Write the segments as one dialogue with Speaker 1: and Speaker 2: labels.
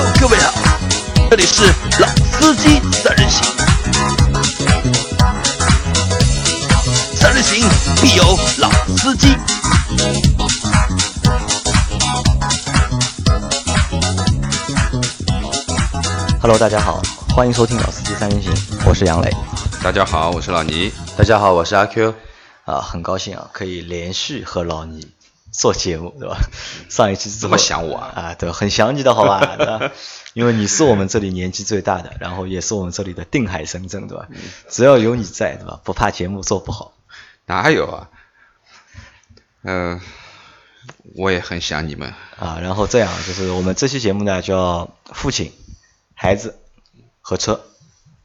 Speaker 1: Hello，各位好，这里是老司机三人行，三人行必有老司机。
Speaker 2: Hello，大家好，欢迎收听《老司机三人行》，我是杨磊。
Speaker 3: 大家好，我是老倪。
Speaker 4: 大家好，我是阿 Q。
Speaker 2: 啊，很高兴啊，可以连续和老倪做节目，对吧？上一期之后
Speaker 3: 这么想我啊
Speaker 2: 啊，对，很想你的好吧？对吧因为你是我们这里年纪最大的，然后也是我们这里的定海神针，对吧？只要有你在，对吧？不怕节目做不好。
Speaker 3: 哪有啊？嗯、我也很想你们。
Speaker 2: 啊，然后这样就是我们这期节目呢叫父亲、孩子和车，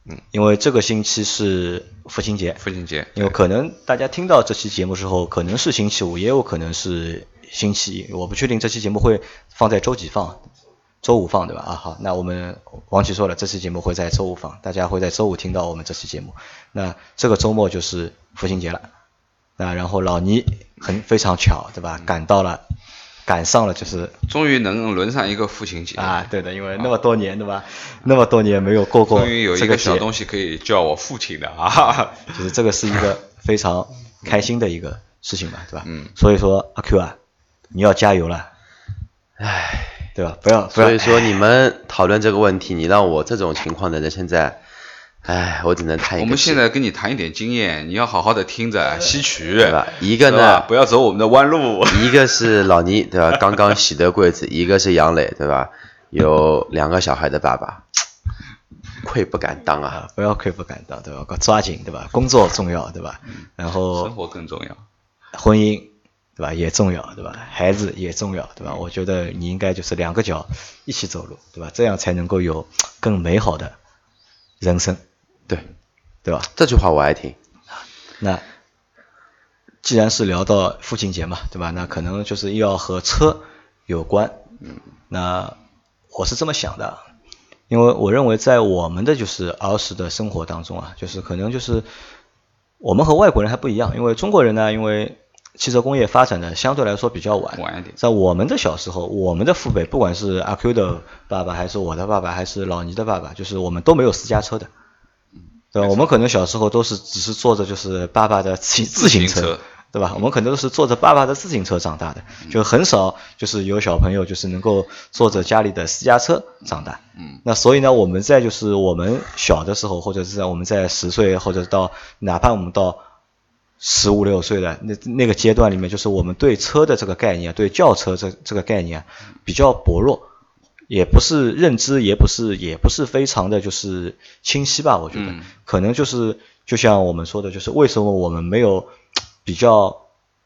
Speaker 3: 嗯，
Speaker 2: 因为这个星期是父亲节，
Speaker 3: 父亲节，
Speaker 2: 因为可能大家听到这期节目之后，可能是星期五，也有可能是星期一，我不确定这期节目会放在周几放，周五放对吧？啊，好，那我们王琦说了，这期节目会在周五放，大家会在周五听到我们这期节目。那这个周末就是父亲节了，那然后老倪很非常巧对吧？赶到了，赶上了就是
Speaker 3: 终于能轮上一个父亲节
Speaker 2: 啊，对的，因为那么多年对吧？那么多年没有过过
Speaker 3: 终于有一个小东西可以叫我父亲的啊！
Speaker 2: 就是这个是一个非常开心的一个事情嘛，对吧？
Speaker 3: 嗯
Speaker 2: 所以说阿 Q 啊，你要加油了，
Speaker 4: 唉，
Speaker 2: 对吧？不要不要，
Speaker 4: 所以说你们讨论这个问题，你让我这种情况的人现在，唉，我只能叹一个气
Speaker 3: 我们现在跟你谈一点经验，你要好好的听着吸取，
Speaker 4: 对吧？一个呢，
Speaker 3: 不要走我们的弯路。
Speaker 4: 一个是老倪，对吧？刚刚喜得贵子，一个是杨磊，对吧？有两个小孩的爸爸，愧不敢当啊！
Speaker 2: 啊，不要愧不敢当，对吧？抓紧，对吧？工作重要，对吧？然后生
Speaker 3: 活更重要。
Speaker 2: 婚姻，对吧？也重要，对吧？孩子也重要，对吧？我觉得你应该就是两个脚一起走路，对吧？这样才能够有更美好的人生，
Speaker 4: 对，
Speaker 2: 对吧？
Speaker 4: 这句话我爱听。
Speaker 2: 那既然是聊到父亲节嘛，对吧？那可能就是要和车有关。嗯，那我是这么想的，因为我认为在我们的就是儿时的生活当中啊，就是可能就是我们和外国人还不一样，因为中国人呢，因为汽车工业发展的相对来说比较晚，
Speaker 3: 晚一点
Speaker 2: 在我们的小时候，我们的父辈，不管是阿 Q 的爸爸，还是我的爸爸，还是老倪的爸爸，就是我们都没有私家车的。对吧？我们可能小时候都是只是坐着就是爸爸的骑自行车
Speaker 3: 自行车，
Speaker 2: 对吧？我们可能都是坐着爸爸的自行车长大的，就很少就是有小朋友就是能够坐着家里的私家车长大。
Speaker 3: 嗯，
Speaker 2: 那所以呢，我们在就是我们小的时候，或者是在我们在十岁，或者到哪怕我们到十五六岁的那那个阶段里面，就是我们对车的这个概念，对轿车这这个概念比较薄弱。也不是认知，也不是，也不是非常的就是清晰吧。我觉得、
Speaker 3: 嗯
Speaker 2: 可能就是就像我们说的，就是为什么我们没有比较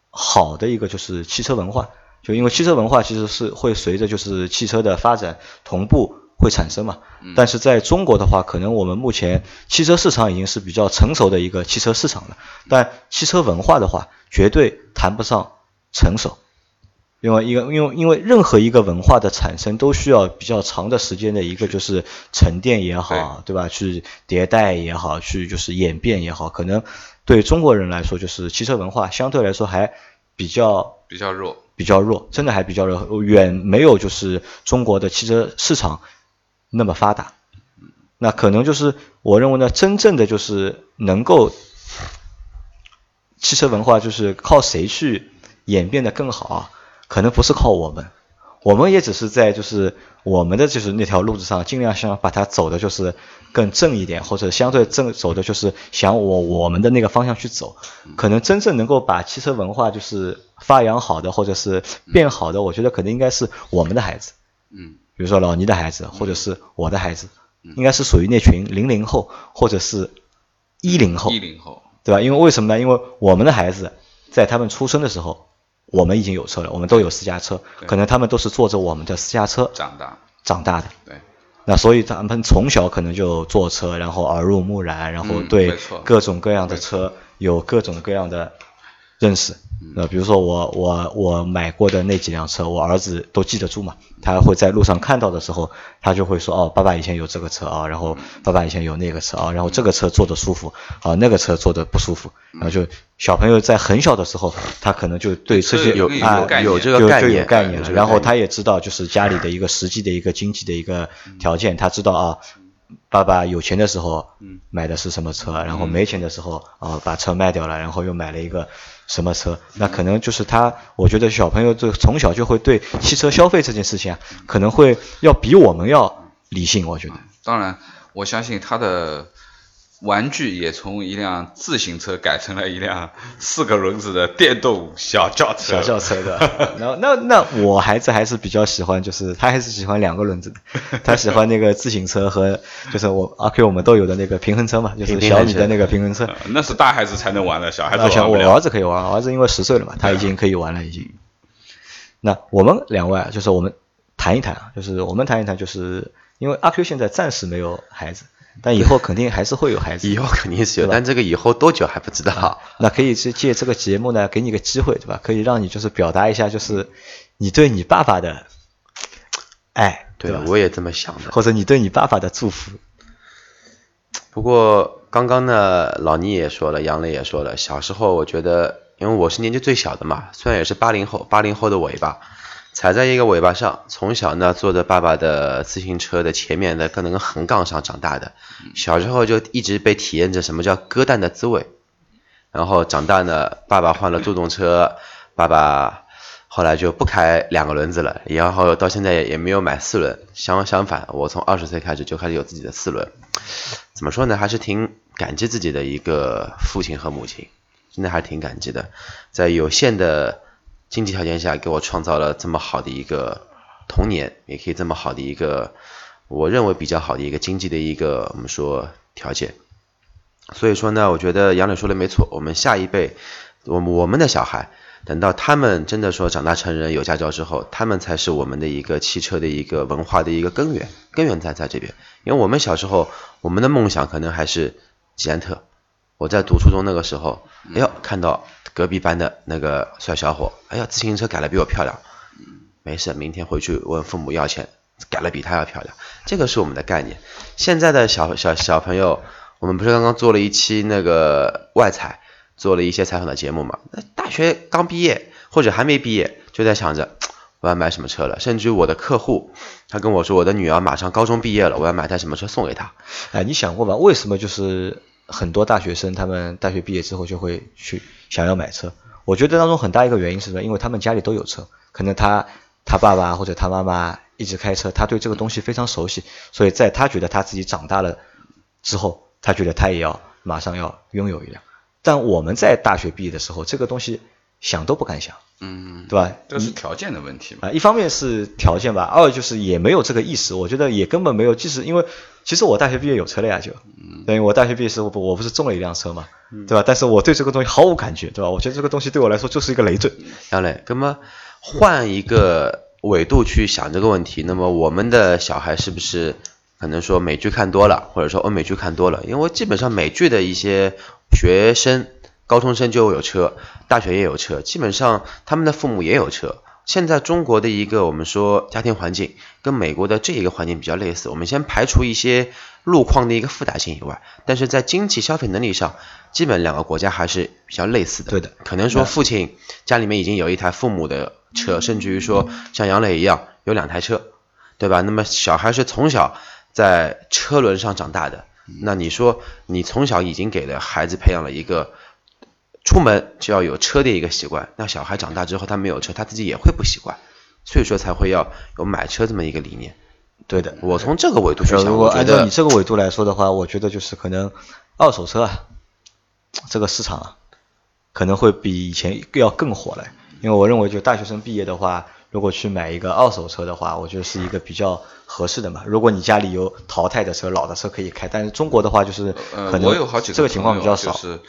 Speaker 2: 好的一个就是汽车文化，就因为汽车文化其实是会随着就是汽车的发展同步会产生嘛。但是在中国的话，可能我们目前汽车市场已经是比较成熟的一个汽车市场了，但汽车文化的话，绝对谈不上成熟。另外一个，因为因为任何一个文化的产生都需要比较长的时间的一个就是沉淀也好，对吧？去迭代也好，去就是演变也好，可能对中国人来说，就是汽车文化相对来说还比较
Speaker 3: 比较弱。
Speaker 2: 比较弱，真的还比较弱，远没有就是中国的汽车市场那么发达。那可能就是我认为呢，真正的就是能够汽车文化就是靠谁去演变的更好啊？可能不是靠我们，我们也只是在就是我们的就是那条路子上，尽量想把它走的就是更正一点，或者相对正走的就是想我我们的那个方向去走。可能真正能够把汽车文化就是发扬好的，或者是变好的，我觉得可能应该是我们的孩子，
Speaker 3: 嗯，
Speaker 2: 比如说老倪的孩子，或者是我的孩子，应该是属于那群零零后或者是一零后。
Speaker 3: 一，零后，
Speaker 2: 对吧？因为为什么呢？因为我们的孩子在他们出生的时候，我们已经有车了，我们都有私家车，可能他们都是坐着我们的私家车
Speaker 3: 长大，
Speaker 2: 长大的。
Speaker 3: 对，
Speaker 2: 那所以他们从小可能就坐车，然后耳濡目染，然后
Speaker 3: 嗯
Speaker 2: 对各种各样的车有各种各样的认识。呃，比如说我我我买过的那几辆车，我儿子都记得住嘛。他会在路上看到的时候，他就会说哦，爸爸以前有这个车啊，然后爸爸以前有那个车啊，然后这个车坐的舒服啊，那个车坐的不舒服。然后就小朋友在很小的时候，他可能就对这些
Speaker 3: 有
Speaker 2: 啊
Speaker 4: 有这个
Speaker 2: 就就
Speaker 4: 概念
Speaker 2: 有概念了。然后他也知道就是家里的一个实际的一个经济的一个条件，他知道啊。爸爸有钱的时候，买的是什么车？然后没钱的时候，啊，把车卖掉了，然后又买了一个什么车？那可能就是他，我觉得小朋友就从小就会对汽车消费这件事情啊，可能会要比我们要理性，我觉得。
Speaker 3: 当然，我相信他的玩具也从一辆自行车改成了一辆四个轮子的电动小轿车。
Speaker 2: 小轿车的，然 后那那我孩子还是比较喜欢，就是他还是喜欢两个轮子的，他喜欢那个自行车和就是我阿 Q 我们都有的那个平衡车嘛，就是小米的那个平衡车。
Speaker 3: 呃那是大孩子才能玩的，小孩子
Speaker 2: 啊，像我
Speaker 3: 玩不了。
Speaker 2: 儿子可以玩，我儿子因为十岁了嘛，他已经可以玩了，已经。那我们两位啊，就是我们谈一谈啊，就是我们谈一谈，就是因为阿 Q 现在暂时没有孩子，但以后肯定还是会有孩子。
Speaker 4: 以后肯定是有，但这个以后多久还不知道。
Speaker 2: 那可以去借这个节目呢，给你个机会，对吧？可以让你就是表达一下，就是你对你爸爸的爱，吧？，
Speaker 4: 对我也这么想的。
Speaker 2: 或者你对你爸爸的祝福。
Speaker 4: 不过刚刚呢，老倪也说了，杨磊也说了，小时候我觉得，因为我是年纪最小的嘛，虽然也是八零后，八零后的尾巴，踩在一个尾巴上，从小呢坐着爸爸的自行车的前面的那个横杠上长大的，小时候就一直被体验着什么叫割蛋的滋味。然后长大呢，爸爸换了助动车，爸爸后来就不开两个轮子了，然后到现在也也没有买四轮。相相反，我从二十岁开始就开始有自己的四轮。怎么说呢？还是挺感激自己的一个父亲和母亲，真的还是挺感激的，在有限的经济条件下，给我创造了这么好的一个童年，也可以这么好的一个，我认为比较好的一个经济的一个我们说条件。所以说呢，我觉得杨磊说的没错，我们下一辈，我我们的小孩，等到他们真的说长大成人有驾照之后，他们才是我们的一个汽车的一个文化的一个根源，根源在在这边。因为我们小时候，我们的梦想可能还是捷安特。我在读初中那个时候，哎呦，看到隔壁班的那个帅小伙，哎呀，自行车改的比我漂亮，没事，明天回去问父母要钱，改了比他要漂亮，这个是我们的概念。现在的小小小朋友，我们不是刚刚做了一期那个外采，做了一些采访的节目嘛？那大学刚毕业或者还没毕业，就在想着我要买什么车了。甚至于我的客户，他跟我说，我的女儿马上高中毕业了，我要买台什么车送给她。
Speaker 2: 哎，你想过吗？为什么就是很多大学生他们大学毕业之后就会去想要买车？我觉得当中很大一个原因是什么？因为他们家里都有车，可能他他爸爸或者他妈妈一直开车，他对这个东西非常熟悉，所以在他觉得他自己长大了之后，他觉得他也要马上要拥有一辆。但我们在大学毕业的时候，这个东西想都不敢想，
Speaker 3: 嗯，
Speaker 2: 对吧？
Speaker 3: 这是条件的问题嘛。
Speaker 2: 啊，一方面是条件吧，二就是也没有这个意识，我觉得也根本没有。即使因为其实我大学毕业有车了呀，就，等于我大学毕业时候不我不是中了一辆车嘛，对吧？但是我对这个东西毫无感觉，对吧？我觉得这个东西对我来说就是一个累赘。
Speaker 4: 杨磊，那么换一个维度去想这个问题，那么我们的小孩是不是可能说美剧看多了，或者说欧美剧看多了？因为基本上美剧的一些学生、高中生就有车，大学也有车，基本上他们的父母也有车。现在中国的一个我们说家庭环境跟美国的这一个环境比较类似，我们先排除一些路况的一个复杂性以外，但是在经济消费能力上，基本两个国家还是比较类似的。
Speaker 2: 对的
Speaker 4: 可能说父亲家里面已经有一台父母的车，甚至于说像杨磊一样有两台车，对吧？那么小孩是从小在车轮上长大的，那你说你从小已经给了孩子培养了一个出门就要有车的一个习惯，那小孩长大之后他没有车，他自己也会不习惯，所以说才会要有买车这么一个理念。
Speaker 2: 对的，
Speaker 4: 我从这个维度去想，
Speaker 2: 如果按照你这个维度来说的话，我觉得就是可能二手车啊，这个市场啊，可能会比以前要更火了。因为我认为，就大学生毕业的话，如果去买一个二手车的话，我觉得是一个比较合适的嘛。如果你家里有淘汰的车、老的车可以开，但是中国的话就是
Speaker 3: 呃，
Speaker 2: 可能这个情况比较少。
Speaker 3: 就是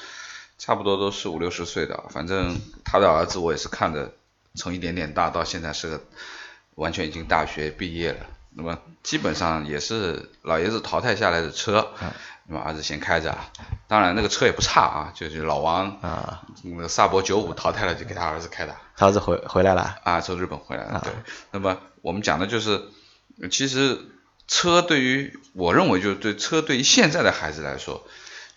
Speaker 3: 差不多都是五六十岁的，反正他的儿子我也是看着从一点点大到现在是个完全已经大学毕业了，那么基本上也是老爷子淘汰下来的车，那么儿子先开着，当然那个车也不差啊，就是老王
Speaker 2: 啊，
Speaker 3: 那个萨博九五淘汰了就给他儿子开的，
Speaker 2: 他儿子回回来了，
Speaker 3: 啊，从日本回来了，对。那么我们讲的就是，其实车对于我认为就是对车对于现在的孩子来说。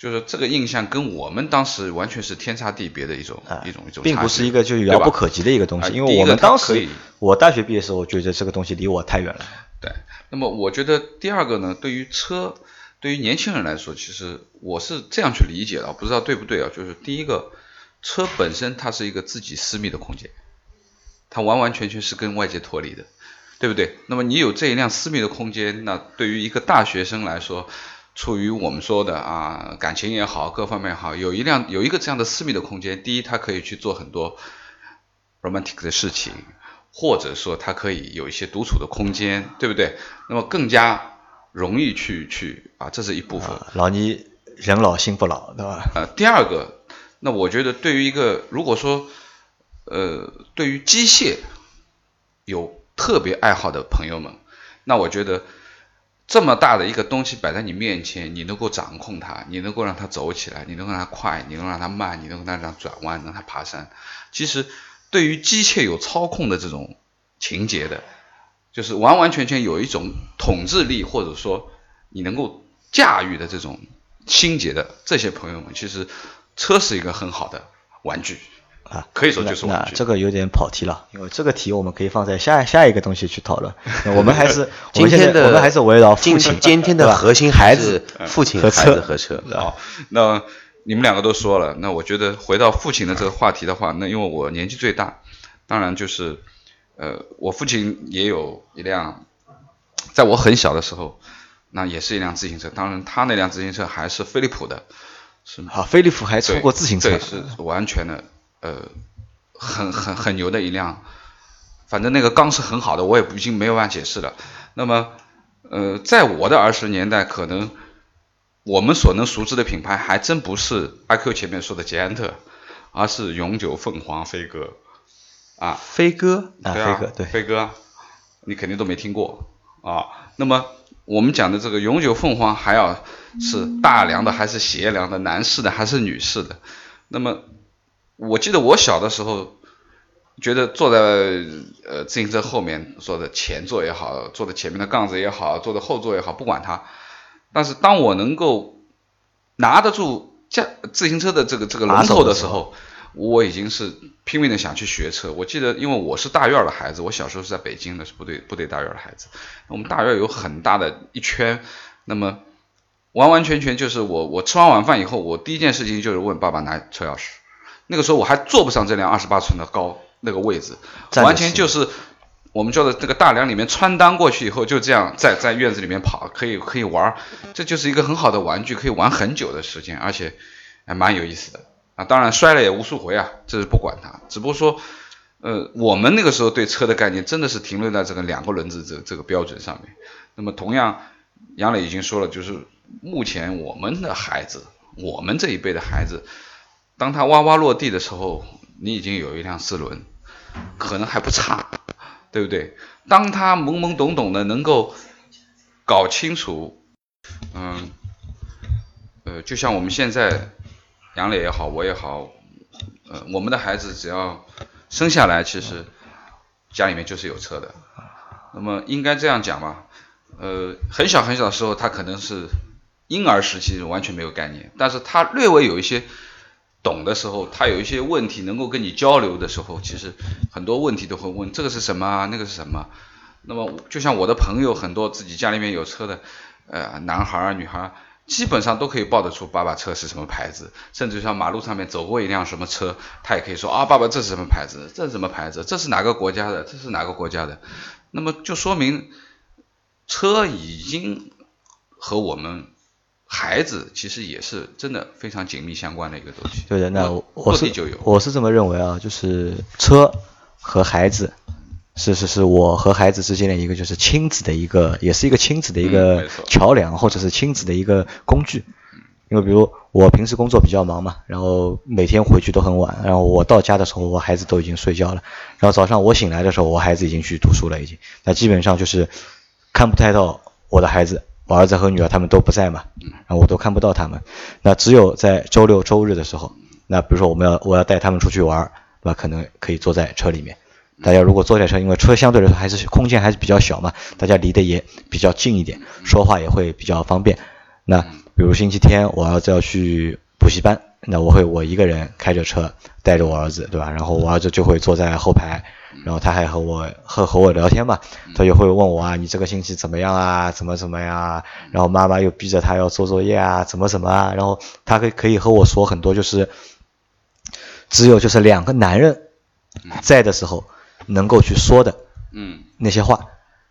Speaker 3: 就是这个印象跟我们当时完全是天差地别的一种一种一种，
Speaker 2: 并不是一个就遥不可及的一个东西，因为我们当时我大学毕业的时候，我觉得这个东西离我太远了。
Speaker 3: 对，那么我觉得第二个呢，对于车，对于年轻人来说，其实我是这样去理解的，不知道对不对啊？就是第一个，车本身它是一个自己私密的空间，它完完全全是跟外界脱离的，对不对？那么你有这一辆私密的空间，那对于一个大学生来说，出于我们说的啊，感情也好，各方面也好，有一辆有一个这样的私密的空间，第一，他可以去做很多 romantic 的事情，或者说他可以有一些独处的空间，对不对？那么更加容易去去啊，这是一部分。
Speaker 2: 老倪人老心不老，对吧？
Speaker 3: 呃，第二个，那我觉得对于一个如果说呃，对于机械有特别爱好的朋友们，那我觉得。这么大的一个东西摆在你面前，你能够掌控它，你能够让它走起来，你能让它快，你能让它慢，你能让它转弯，让它爬山。其实，对于机械有操控的这种情节的，就是完完全全有一种统治力，或者说你能够驾驭的这种心结的这些朋友们，其实车是一个很好的玩具。啊，可以说就是
Speaker 2: 那这个有点跑题了，因为这个题我们可以放在下下一个东西去讨论。我们还是
Speaker 4: 今天的
Speaker 2: 我们还是围绕父亲，
Speaker 4: 今天的核心孩子、父亲、孩子和车。
Speaker 3: 好，那你们两个都说了，那我觉得回到父亲的这个话题的话，那因为我年纪最大，当然就是呃，我父亲也有一辆，在我很小的时候，那也是一辆自行车，当然他那辆自行车还是飞利浦的，是
Speaker 2: 好，飞利浦还出过自行车，
Speaker 3: 对，是完全的。呃，很很很牛的一辆，反正那个缸是很好的，我也已经没有办法解释了。那么，呃，在我的儿时年代，可能我们所能熟知的品牌还真不是阿 Q 前面说的捷安特，而是永久凤凰飞鸽啊，
Speaker 2: 飞鸽
Speaker 3: 啊，
Speaker 2: 飞鸽对，
Speaker 3: 飞鸽，你肯定都没听过啊。那么我们讲的这个永久凤凰，还要是大梁的还是斜梁的，男士的还是女士的？那么。我记得我小的时候，觉得坐在呃自行车后面，坐的前座也好，坐在前面的杠子也好，坐的后座也好，不管它。但是当我能够拿得住驾自行车的这个这个龙头的时候，我已经是拼命的想去学车。我记得，因为我是大院的孩子，我小时候是在北京的，是部队部队大院的孩子。我们大院有很大的一圈，那么完完全全就是我我吃完晚饭以后，我第一件事情就是问爸爸拿车钥匙。那个时候我还坐不上这辆二十八寸的高那个位置，完全就是我们叫的这个大梁里面穿裆过去以后，就这样在在院子里面跑，可以可以玩，这就是一个很好的玩具，可以玩很久的时间，而且还蛮有意思的啊。当然摔了也无数回啊，这是不管它，只不过说，呃，我们那个时候对车的概念真的是停留在这个两个轮子这这个标准上面。那么同样，杨磊已经说了，就是目前我们的孩子，我们这一辈的孩子。当他哇哇落地的时候，你已经有一辆四轮，可能还不差，对不对？当他懵懵懂懂的能够搞清楚，嗯，呃，就像我们现在杨磊也好，我也好，呃，我们的孩子只要生下来，其实家里面就是有车的。那么应该这样讲吧，呃，很小很小的时候，他可能是婴儿时期完全没有概念，但是他略微有一些。懂的时候，他有一些问题能够跟你交流的时候，其实很多问题都会问这个是什么，那个是什么。那么就像我的朋友很多自己家里面有车的，呃，男孩儿女孩儿，基本上都可以报得出爸爸车是什么牌子，甚至像马路上面走过一辆什么车，他也可以说啊，爸爸这是什么牌子，这是什么牌子，这是哪个国家的，这是哪个国家的。那么就说明车已经和我们。孩子其实也是真的非常紧密相关的一个东西。
Speaker 2: 对的，那我是我是这么认为啊，就是车和孩子是是是我和孩子之间的一个就是亲子的一个，也是一个亲子的一个桥梁，或者是亲子的一个工具。因为比如我平时工作比较忙嘛，然后每天回去都很晚，然后我到家的时候，我孩子都已经睡觉了，然后早上我醒来的时候，我孩子已经去读书了，已经。那基本上就是看不太到我的孩子，我儿子和女儿他们都不在嘛，然后我都看不到他们。那只有在周六周日的时候，那比如说我们要我要带他们出去玩，那可能可以坐在车里面。大家如果坐在车，因为车相对来说还是空间还是比较小嘛，大家离得也比较近一点，说话也会比较方便。那比如星期天我儿子要去补习班，那我会我一个人开着车带着我儿子，对吧？然后我儿子就会坐在后排，然后他还和我和和我聊天嘛，他就会问我啊，你这个星期怎么样啊？怎么怎么样啊？然后妈妈又逼着他要做作业啊，怎么怎么啊？然后他可以可以和我说很多，就是只有就是两个男人在的时候。能够去说的，
Speaker 3: 嗯，
Speaker 2: 那些话，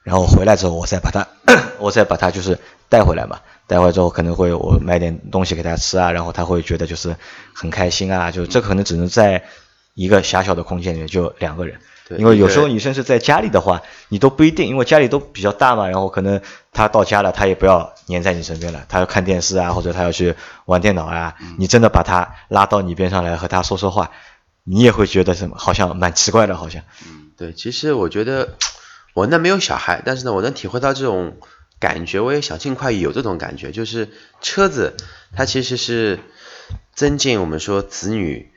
Speaker 2: 然后回来之后，我再把他，我再把他就是带回来嘛，带回来之后可能会我买点东西给他吃啊，然后他会觉得就是很开心啊，就这可能只能在一个狭小的空间里面就两个人，因为有时候女生是在家里的话，你都不一定，因为家里都比较大嘛，然后可能她到家了，她也不要黏在你身边了，她要看电视啊，或者她要去玩电脑啊，你真的把她拉到你边上来和她说说话，你也会觉得什么好像蛮奇怪的，好像。
Speaker 4: 对，其实我觉得我那没有小孩，但是呢，我能体会到这种感觉，我也想尽快有这种感觉。就是车子，它其实是增进我们说子女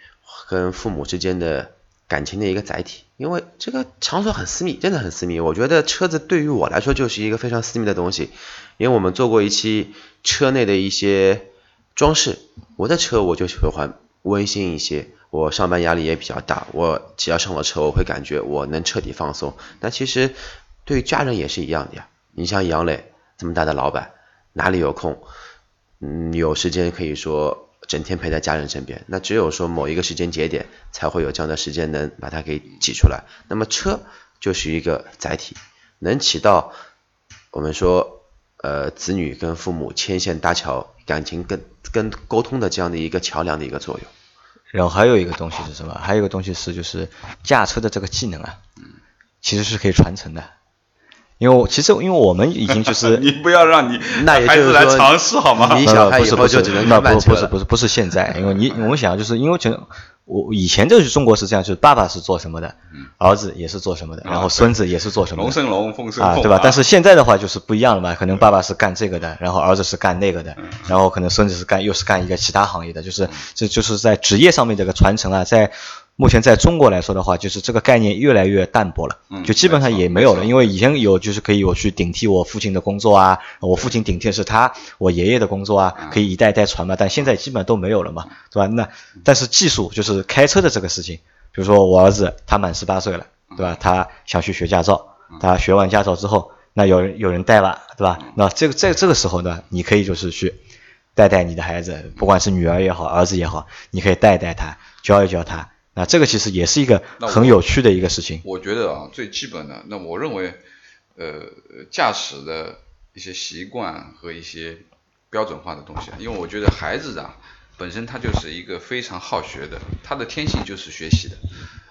Speaker 4: 跟父母之间的感情的一个载体。因为这个场所很私密，真的很私密。我觉得车子对于我来说就是一个非常私密的东西，因为我们做过一期车内的一些装饰，我的车我就喜欢温馨一些。我上班压力也比较大，我只要上了车，我会感觉我能彻底放松。那其实对家人也是一样的呀。你像杨磊这么大的老板，哪里有空，嗯，有时间可以说整天陪在家人身边？那只有说某一个时间节点，才会有这样的时间能把它给挤出来。那么车就是一个载体，能起到我们说呃子女跟父母牵线搭桥、感情跟跟沟通的这样的一个桥梁的一个作用。
Speaker 2: 然后还有一个东西是什么？还有一个东西是就是驾车的这个技能啊，其实是可以传承的。因为其实因为我们已经就是
Speaker 3: 你不要让你
Speaker 4: 那也就是
Speaker 3: 来尝试好吗？
Speaker 4: 你小孩以后就只能
Speaker 2: 不不是不是不是现在，因为你我们想就是因为全我以前就是中国是这样，就是爸爸是做什么的，儿子也是做什么的，然后孙子也是做什么，
Speaker 3: 龙生龙，凤生
Speaker 2: 凤，对吧？但是现在的话就是不一样了嘛，可能爸爸是干这个的，然后儿子是干那个的，然后可能孙子是干又是干一个其他行业的，就是这就是在职业上面这个传承啊，在。目前在中国来说的话，就是这个概念越来越淡薄了，就基本上也没有了。因为以前有，就是可以我去顶替我父亲的工作啊，我父亲顶替的是他我爷爷的工作啊，可以一代代传嘛。但现在基本都没有了嘛，对吧？那但是技术就是开车的这个事情，比如说我儿子他满十八岁了，对吧？他想去学驾照，他学完驾照之后，那有人有人带了，对吧？那这个在这个时候呢，你可以就是去带带你的孩子，不管是女儿也好，儿子也好，你可以带带他，教一教他。那这个其实也是一个很有趣的一个事情。
Speaker 3: 我觉得啊，最基本的，那我认为，呃，驾驶的一些习惯和一些标准化的东西，因为我觉得孩子啊，本身他就是一个非常好学的，他的天性就是学习的，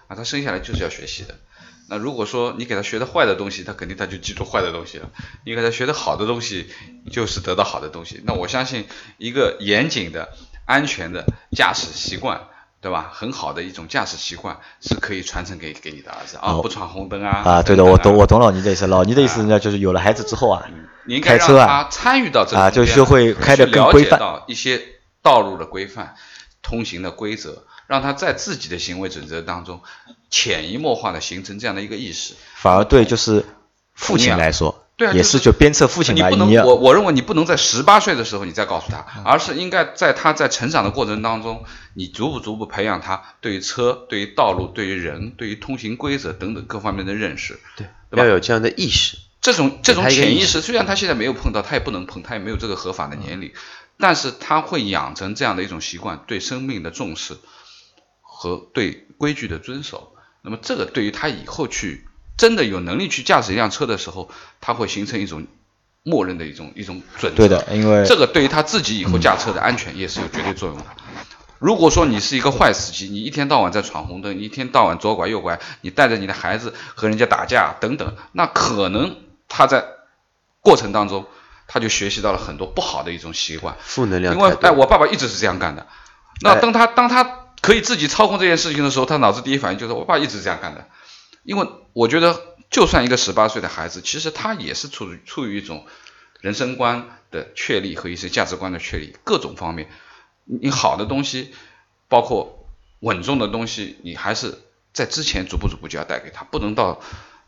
Speaker 3: 啊，他生下来就是要学习的。那如果说你给他学的坏的东西，他肯定他就记住坏的东西了；你给他学的好的东西，就是得到好的东西。那我相信，一个严谨的、安全的驾驶习惯。对吧？很好的一种驾驶习惯是可以传承给给你的儿子啊，不闯红灯啊。
Speaker 2: 啊，对的，我懂，我懂老倪的意思。老倪的意思呢，就是有了孩子之后啊，开车
Speaker 3: 啊，参与到这
Speaker 2: 啊，就学会开的更规范。
Speaker 3: 到一些道路的规范、通行的规则，让他在自己的行为准则当中潜移默化的形成这样的一个意识。
Speaker 2: 反而对，就是父亲来说。
Speaker 3: 对啊，
Speaker 2: 也是就鞭策父亲
Speaker 3: 你不能，我我认为你不能在十八岁的时候你再告诉他，而是应该在他在成长的过程当中，你逐步逐步培养他对于车、对于道路、对于人、对于通行规则等等各方面的认识。
Speaker 4: 对，要有这样的意识。
Speaker 3: 这种这种潜意识，虽然他现在没有碰到，他也不能碰，他也没有这个合法的年龄，但是他会养成这样的一种习惯，对生命的重视和对规矩的遵守。那么这个对于他以后去。真的有能力去驾驶一辆车的时候，他会形成一种默认的一种一种准则。
Speaker 2: 对的，因为
Speaker 3: 这个对于他自己以后驾车的安全也是有绝对作用的。如果说你是一个坏司机，你一天到晚在闯红灯，一天到晚左拐右拐，你带着你的孩子和人家打架等等，那可能他在过程当中他就学习到了很多不好的一种习惯。
Speaker 4: 负能量。
Speaker 3: 因为哎，我爸爸一直是这样干的。那当他当他可以自己操控这件事情的时候，他脑子第一反应就是我爸一直这样干的。因为我觉得就算一个十八岁的孩子，其实他也是处于处于一种人生观的确立和一些价值观的确立，各种方面，你好的东西，包括稳重的东西，你还是在之前逐步逐步就要带给他，不能到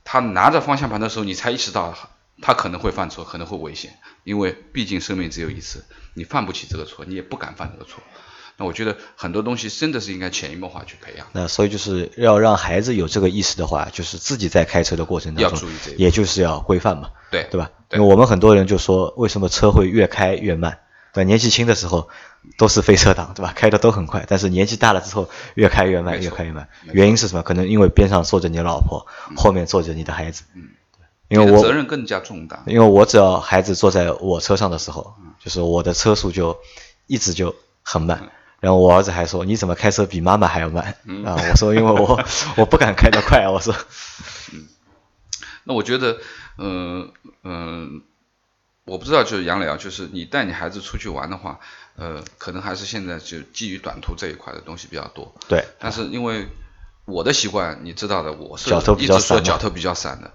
Speaker 3: 他拿着方向盘的时候，你才意识到他可能会犯错，可能会危险，因为毕竟生命只有一次，你犯不起这个错，你也不敢犯这个错。那我觉得很多东西真的是应该潜移默化去培养。
Speaker 2: 那所以就是要让孩子有这个意识的话，就是自己在开车的过程当中，也就是要规范嘛，
Speaker 3: 对
Speaker 2: 对吧？因为我们很多人就说，为什么车会越开越慢？对，年纪轻的时候都是飞车党，对吧？开的都很快，但是年纪大了之后越开越慢，越开越慢。原因是什么？可能因为边上坐着你老婆，后面坐着你的孩子。嗯，因为我
Speaker 3: 责任更加重大。
Speaker 2: 因为我只要孩子坐在我车上的时候，就是我的车速就一直就很慢。然后我儿子还说：“你怎么开车比妈妈还要慢？”啊，我说：“因为我我不敢开得快。”我说：“
Speaker 3: 嗯，那我觉得，嗯嗯，我不知道，就是杨磊啊，就是你带你孩子出去玩的话，呃，可能还是现在就基于短途这一块的东西比较多。
Speaker 2: 对。
Speaker 3: 但是因为我的习惯，你知道的，我是
Speaker 2: 一直
Speaker 3: 说脚头比较散的。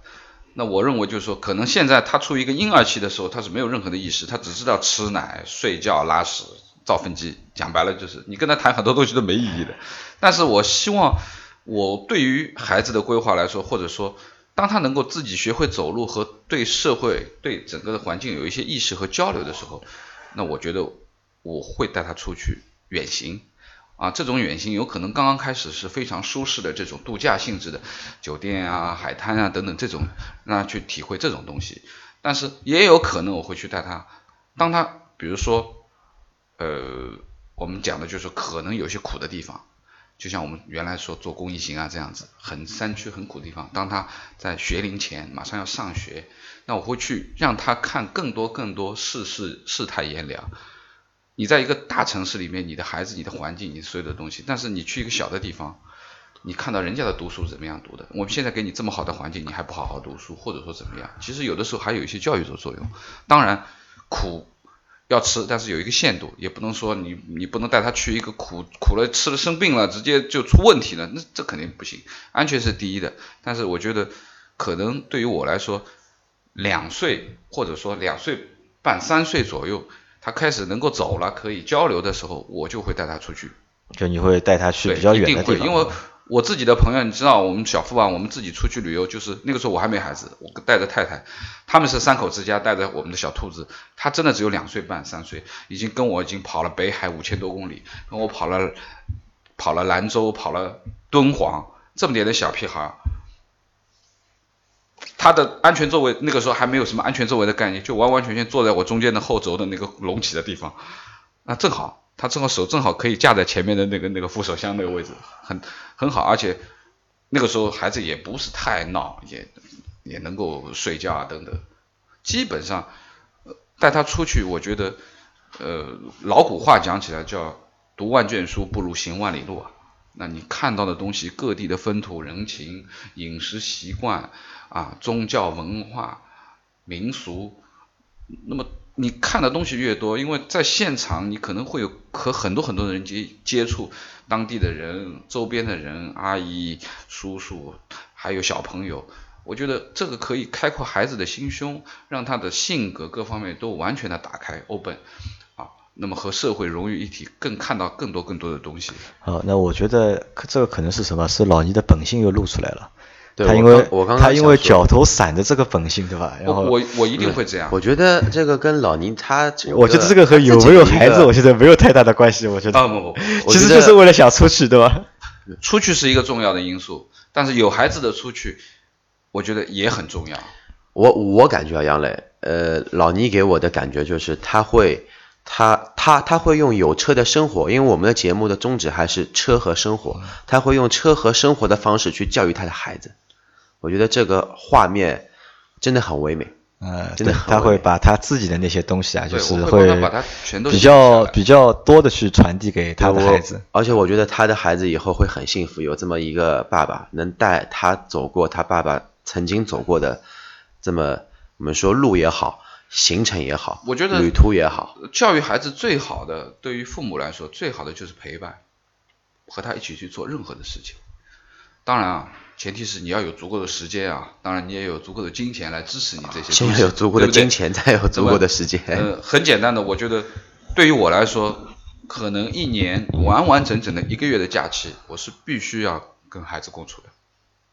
Speaker 3: 那我认为就是说，可能现在他处于一个婴儿期的时候，他是没有任何的意识，他只知道吃奶、睡觉、拉屎。造粪机讲白了就是你跟他谈很多东西都没意义的，但是我希望我对于孩子的规划来说，或者说当他能够自己学会走路和对社会对整个的环境有一些意识和交流的时候，那我觉得我会带他出去远行啊，这种远行有可能刚刚开始是非常舒适的这种度假性质的酒店啊、海滩啊等等这种让他去体会这种东西，但是也有可能我会去带他，当他比如说。呃，我们讲的就是可能有些苦的地方，就像我们原来说做公益行啊这样子，很山区很苦的地方。当他在学龄前马上要上学，那我会去让他看更多更多世事世态炎凉。你在一个大城市里面，你的孩子、你的环境、你所有的东西，但是你去一个小的地方，你看到人家的读书怎么样读的？我们现在给你这么好的环境，你还不好好读书，或者说怎么样？其实有的时候还有一些教育的作用。当然苦。要吃，但是有一个限度，也不能说你你不能带他去一个苦苦了吃了生病了，直接就出问题了，那这肯定不行。安全是第一的，但是我觉得可能对于我来说，两岁或者说两岁半三岁左右，他开始能够走了，可以交流的时候，我就会带他出去。
Speaker 2: 就你会带他去比较远的地
Speaker 3: 方，因为。我自己的朋友，你知道，我们小富啊，我们自己出去旅游，就是那个时候我还没孩子，我带着太太，他们是三口之家，带着我们的小兔子，他真的只有两岁半三岁，已经跟我已经跑了北海五千多公里，跟我跑了跑了兰州，跑了敦煌，这么点的小屁孩，他的安全座位那个时候还没有什么安全座位的概念，就完完全全坐在我中间的后轴的那个隆起的地方，那正好。他正好手正好可以架在前面的那个那个扶手箱那个位置，很很好，而且那个时候孩子也不是太闹，也也能够睡觉啊等等。基本上带他出去，我觉得呃老古话讲起来叫读万卷书不如行万里路啊。那你看到的东西，各地的风土人情、饮食习惯啊、宗教文化、民俗，那么。你看的东西越多，因为在现场你可能会有和很多很多人接接触，当地的人、周边的人、阿姨、叔叔，还有小朋友，我觉得这个可以开阔孩子的心胸，让他的性格各方面都完全的打开，open，啊，那么和社会融于一体，更看到更多更多的东西。
Speaker 2: 好，那我觉得这个可能是什么？是老倪的本性又露出来了。
Speaker 4: 他
Speaker 2: 因为
Speaker 4: 我刚
Speaker 2: 他因为脚头散的这个本性，对吧？然后
Speaker 3: 我我一定会这样。
Speaker 4: 我觉得这个跟老倪他，
Speaker 2: 我觉得这个和有没有孩子，我觉得没有太大的关系。我觉得
Speaker 3: 啊不不，
Speaker 2: 其实就是为了想出去，对吧？
Speaker 3: 出去是一个重要的因素，但是有孩子的出去，我觉得也很重要。
Speaker 4: 我我感觉啊，杨磊，呃，老倪给我的感觉就是他会。他他他会用有车的生活，因为我们的节目的宗旨还是车和生活，他会用车和生活的方式去教育他的孩子。我觉得这个画面真的很唯美，
Speaker 2: 呃，
Speaker 4: 真的
Speaker 2: 他会把他自己的那些东西啊，就是会
Speaker 3: 比
Speaker 2: 较比较多的去传递给他的孩子。
Speaker 4: 而且我觉得他的孩子以后会很幸福，有这么一个爸爸，能带他走过他爸爸曾经走过的这么我们说路也好。行程也好，
Speaker 3: 我觉得
Speaker 4: 旅途也好，
Speaker 3: 教育孩子最好的，对于父母来说，最好的就是陪伴，和他一起去做任何的事情。当然啊，前提是你要有足够的时间啊，当然你也有足够的金钱来支持你这些
Speaker 4: 先。要有足够的金钱，才有足够的时间。
Speaker 3: 呃，很简单的，我觉得对于我来说，可能一年完完整整的一个月的假期，我是必须要跟孩子共处的，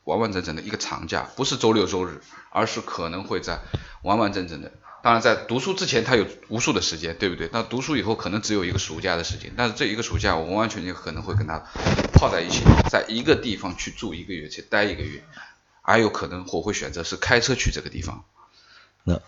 Speaker 3: 完完整整的一个长假，不是周六周日，而是可能会在完完整整的。当然，在读书之前，他有无数的时间，对不对？那读书以后，可能只有一个暑假的时间，但是这一个暑假，我完完全全可能会跟他泡在一起，在一个地方去住一个月，去待一个月，还有可能我会选择是开车去这个地方。
Speaker 2: 那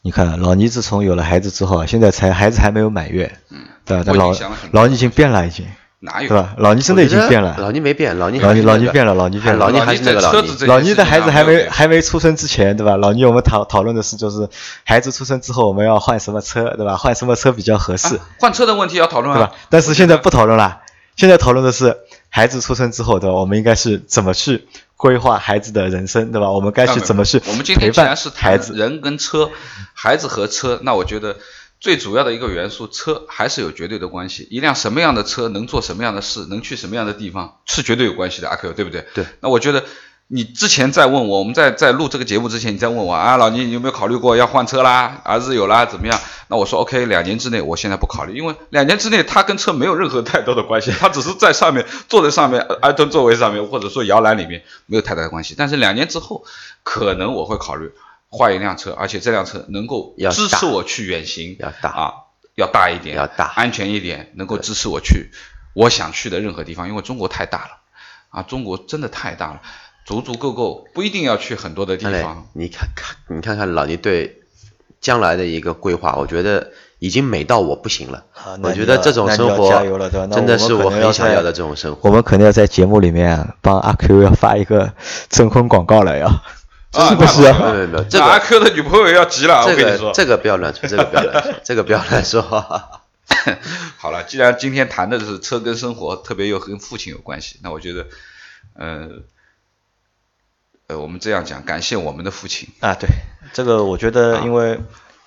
Speaker 2: 你看，老倪自从有了孩子之后啊，现在才孩子还没有满月，
Speaker 3: 嗯，
Speaker 2: 对吧？老老倪已经变了，已经，
Speaker 3: 哪有？
Speaker 2: 对吧？老倪真的已经变了，
Speaker 4: 老倪没变，老倪
Speaker 2: 老倪老倪变了，老倪变了，
Speaker 4: 老倪还是那个老倪
Speaker 3: 老倪
Speaker 2: 的孩子还没还没出生之前，对吧？老倪我们讨讨论的是，就是孩子出生之后我们要换什么车，对吧？换什么车比较合适，
Speaker 3: 啊换车的问题要讨论啊
Speaker 2: 对吧。？但是现在不讨论了，现在讨论的是孩子出生之后，对吧？我们应该是怎么去规划孩子的人生，对吧？我们该去怎么去
Speaker 3: 我们今
Speaker 2: 陪伴
Speaker 3: 天既然是
Speaker 2: 孩子？
Speaker 3: 谈人跟车，孩子和车，那我觉得最主要的一个元素，车还是有绝对的关系。一辆什么样的车能做什么样的事，能去什么样的地方，是绝对有关系的，阿 Q 对不对？
Speaker 4: 对。
Speaker 3: 那我觉得你之前在问我，我们在在录这个节目之前，你在问我啊，老倪你有没有考虑过要换车啦？儿子有啦，怎么样？那我说 OK，两年之内我现在不考虑，因为两年之内他跟车没有任何太多的关系，他只是在上面坐在上面呃儿童座位上面，或者说摇篮里面没有太大的关系。但是两年之后，可能我会考虑换一辆车，而且这辆车能够支持我去远行，
Speaker 4: 要大
Speaker 3: 啊，要大一点，
Speaker 4: 要大
Speaker 3: 安全一点，能够支持我去我想去的任何地方，因为中国太大了啊，中国真的太大了，足足够够，不一定要去很多的地方。
Speaker 4: 你看看，你看看老倪对将来的一个规划，我觉得已经美到我不行了。我觉得这种生活
Speaker 2: 加油了对吧那
Speaker 4: 真的是我
Speaker 2: 我们可能要在
Speaker 4: 很想要的这种生活。
Speaker 2: 我们肯定要在节目里面帮阿 Q 要发一个征婚广告了，要
Speaker 3: 啊
Speaker 2: 是不是啊？
Speaker 4: 没有没有，这
Speaker 3: 个阿
Speaker 4: 个
Speaker 3: Q 的女朋友要急了，
Speaker 4: 这
Speaker 3: 我跟你说
Speaker 4: 个。这个不要乱说，这个不要乱说，这个不要乱说。
Speaker 3: 好了，既然今天谈的是车跟生活，特别又跟父亲有关系，那我觉得，呃，呃，我们这样讲，感谢我们的父亲。
Speaker 2: 啊，对，这个我觉得，因为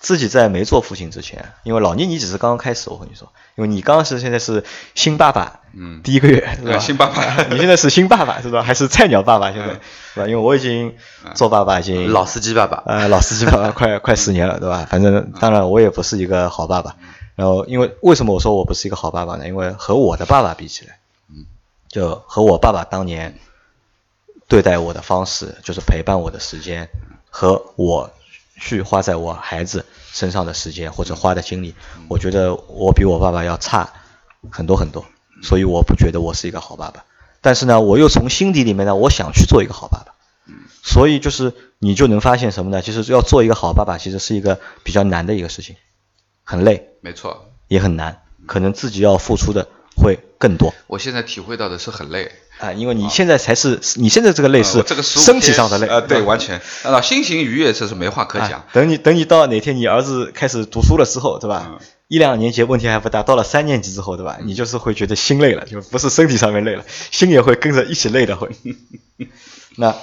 Speaker 2: 自己在没做父亲之前，因为老倪你只是刚刚开始，我跟你说，因为你刚刚是现在是新爸爸，
Speaker 3: 嗯
Speaker 2: 第一个月是吧？
Speaker 3: 呃新爸爸
Speaker 2: 你现在是新爸爸是吧？还是菜鸟爸爸现在，是吧？因为我已经做爸爸已经
Speaker 4: 老司机爸爸，
Speaker 2: 呃，老司机爸爸快 快十年了，对吧？反正当然我也不是一个好爸爸。然后因为为什么我说我不是一个好爸爸呢？因为和我的爸爸比起来，
Speaker 3: 嗯，
Speaker 2: 就和我爸爸当年对待我的方式，就是陪伴我的时间，和我去花在我孩子身上的时间或者花的精力，我觉得我比我爸爸要差很多很多，所以我不觉得我是一个好爸爸。但是呢，我又从心底里面呢，我想去做一个好爸爸。所以就是你就能发现什么呢？其实要做一个好爸爸，其实是一个比较难的一个事情，很累，
Speaker 3: 没错，
Speaker 2: 也很难，可能自己要付出的会更多
Speaker 3: 我现在体会到的是很累，
Speaker 2: 啊，因为你现在才是你现在这个累是
Speaker 3: 这个15
Speaker 2: 身体上的累
Speaker 3: 啊呃，对，完全，啊，心情愉悦这是没话可讲
Speaker 2: 啊。等你等你到哪天你儿子开始读书了之后，对吧？
Speaker 3: 嗯
Speaker 2: 一两年级问题还不大，到了三年级之后，对吧？你就是会觉得心累了，就不是身体上面累了，心也会跟着一起累的会。那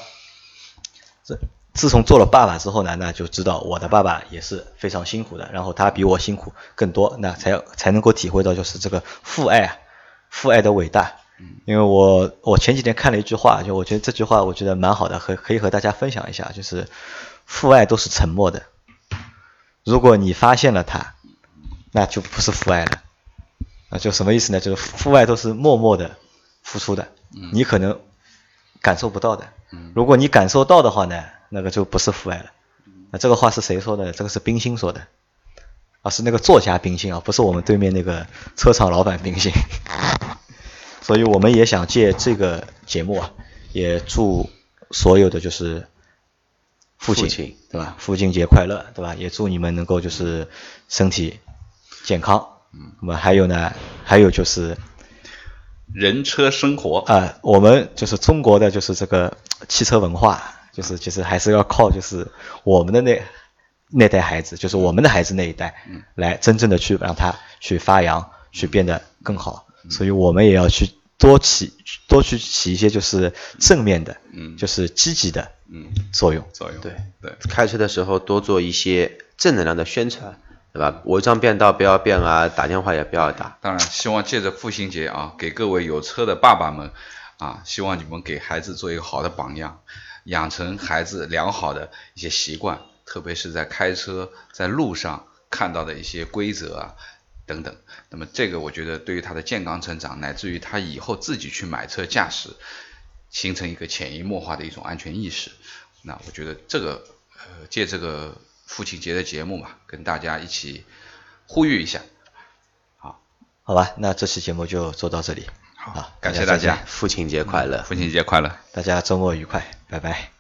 Speaker 2: 这自从做了爸爸之后呢，那就知道我的爸爸也是非常辛苦的，然后他比我辛苦更多，那才才能够体会到就是这个父爱啊，父爱的伟大。因为我我前几天看了一句话，就我觉得这句话我觉得蛮好的，和可以和大家分享一下，就是父爱都是沉默的，如果你发现了它，那就不是父爱了。那就什么意思呢？就是父爱都是默默的付出的，你可能感受不到的。如果你感受到的话呢，那个就不是父爱了。那这个话是谁说的？这个是冰心说的，啊，是那个作家冰心啊，不是我们对面那个车厂老板冰心。所以我们也想借这个节目啊，也祝所有的就是父亲，
Speaker 4: 父亲
Speaker 2: 对吧？父亲节快乐，对吧？也祝你们能够就是身体健康。嗯，那么还有呢，还有就是
Speaker 3: 人车生活，
Speaker 2: 啊、我们就是中国的就是这个汽车文化，就是其实还是要靠就是我们的那那代孩子，就是我们的孩子那一代，来真正的去让他去发扬，去变得更好。所以我们也要去多起多去起一些就是正面的，
Speaker 3: 嗯。
Speaker 2: 就是积极的
Speaker 3: 嗯，
Speaker 2: 作用。
Speaker 3: 作用，
Speaker 4: 对。
Speaker 3: 对，
Speaker 4: 开车的时候多做一些正能量的宣传，对吧？违章变道不要变啊，打电话也不要打。
Speaker 3: 当然，希望借着父亲节啊，给各位有车的爸爸们啊，希望你们给孩子做一个好的榜样，养成孩子良好的一些习惯，特别是在开车在路上看到的一些规则啊等等。那么这个我觉得对于他的健康成长，乃至于他以后自己去买车驾驶，形成一个潜移默化的一种安全意识。那我觉得这个呃借这个父亲节的节目嘛，跟大家一起呼吁一下。好，
Speaker 2: 好吧，那这期节目就做到这里。
Speaker 3: 好
Speaker 2: 好，
Speaker 3: 感谢大家
Speaker 4: 父亲节快乐。
Speaker 3: 父亲节快乐。
Speaker 2: 大家周末愉快，拜拜。